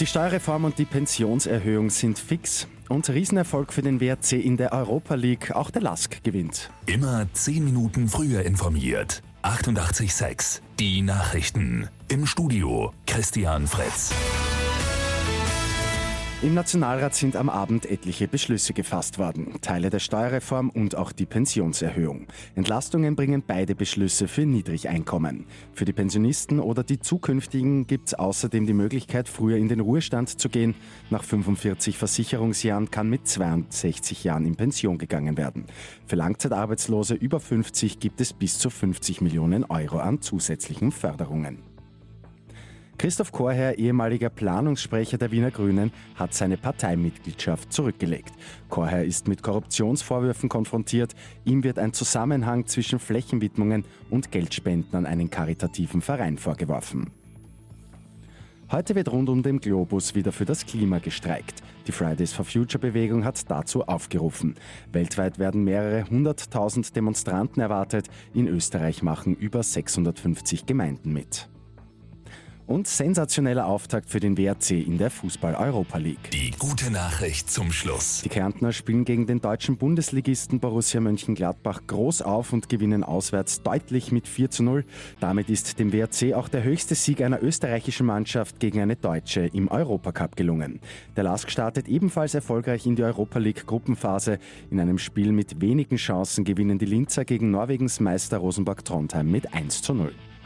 Die Steuerreform und die Pensionserhöhung sind fix. Und Riesenerfolg für den WRC in der Europa League. Auch der LASK gewinnt. Immer 10 Minuten früher informiert. 88.6 Die Nachrichten. Im Studio Christian Fritz. Im Nationalrat sind am Abend etliche Beschlüsse gefasst worden. Teile der Steuerreform und auch die Pensionserhöhung. Entlastungen bringen beide Beschlüsse für Niedrigeinkommen. Für die Pensionisten oder die zukünftigen gibt es außerdem die Möglichkeit, früher in den Ruhestand zu gehen. Nach 45 Versicherungsjahren kann mit 62 Jahren in Pension gegangen werden. Für Langzeitarbeitslose über 50 gibt es bis zu 50 Millionen Euro an zusätzlichen Förderungen. Christoph Chorherr, ehemaliger Planungssprecher der Wiener Grünen, hat seine Parteimitgliedschaft zurückgelegt. Chorherr ist mit Korruptionsvorwürfen konfrontiert. Ihm wird ein Zusammenhang zwischen Flächenwidmungen und Geldspenden an einen karitativen Verein vorgeworfen. Heute wird rund um den Globus wieder für das Klima gestreikt. Die Fridays for Future Bewegung hat dazu aufgerufen. Weltweit werden mehrere hunderttausend Demonstranten erwartet. In Österreich machen über 650 Gemeinden mit. Und sensationeller Auftakt für den WRC in der Fußball-Europa League. Die gute Nachricht zum Schluss. Die Kärntner spielen gegen den deutschen Bundesligisten Borussia Mönchengladbach groß auf und gewinnen auswärts deutlich mit 4 zu 0. Damit ist dem WRC auch der höchste Sieg einer österreichischen Mannschaft gegen eine deutsche im Europacup gelungen. Der LASK startet ebenfalls erfolgreich in die Europa League Gruppenphase. In einem Spiel mit wenigen Chancen gewinnen die Linzer gegen Norwegens Meister Rosenborg Trondheim mit 1 zu 0.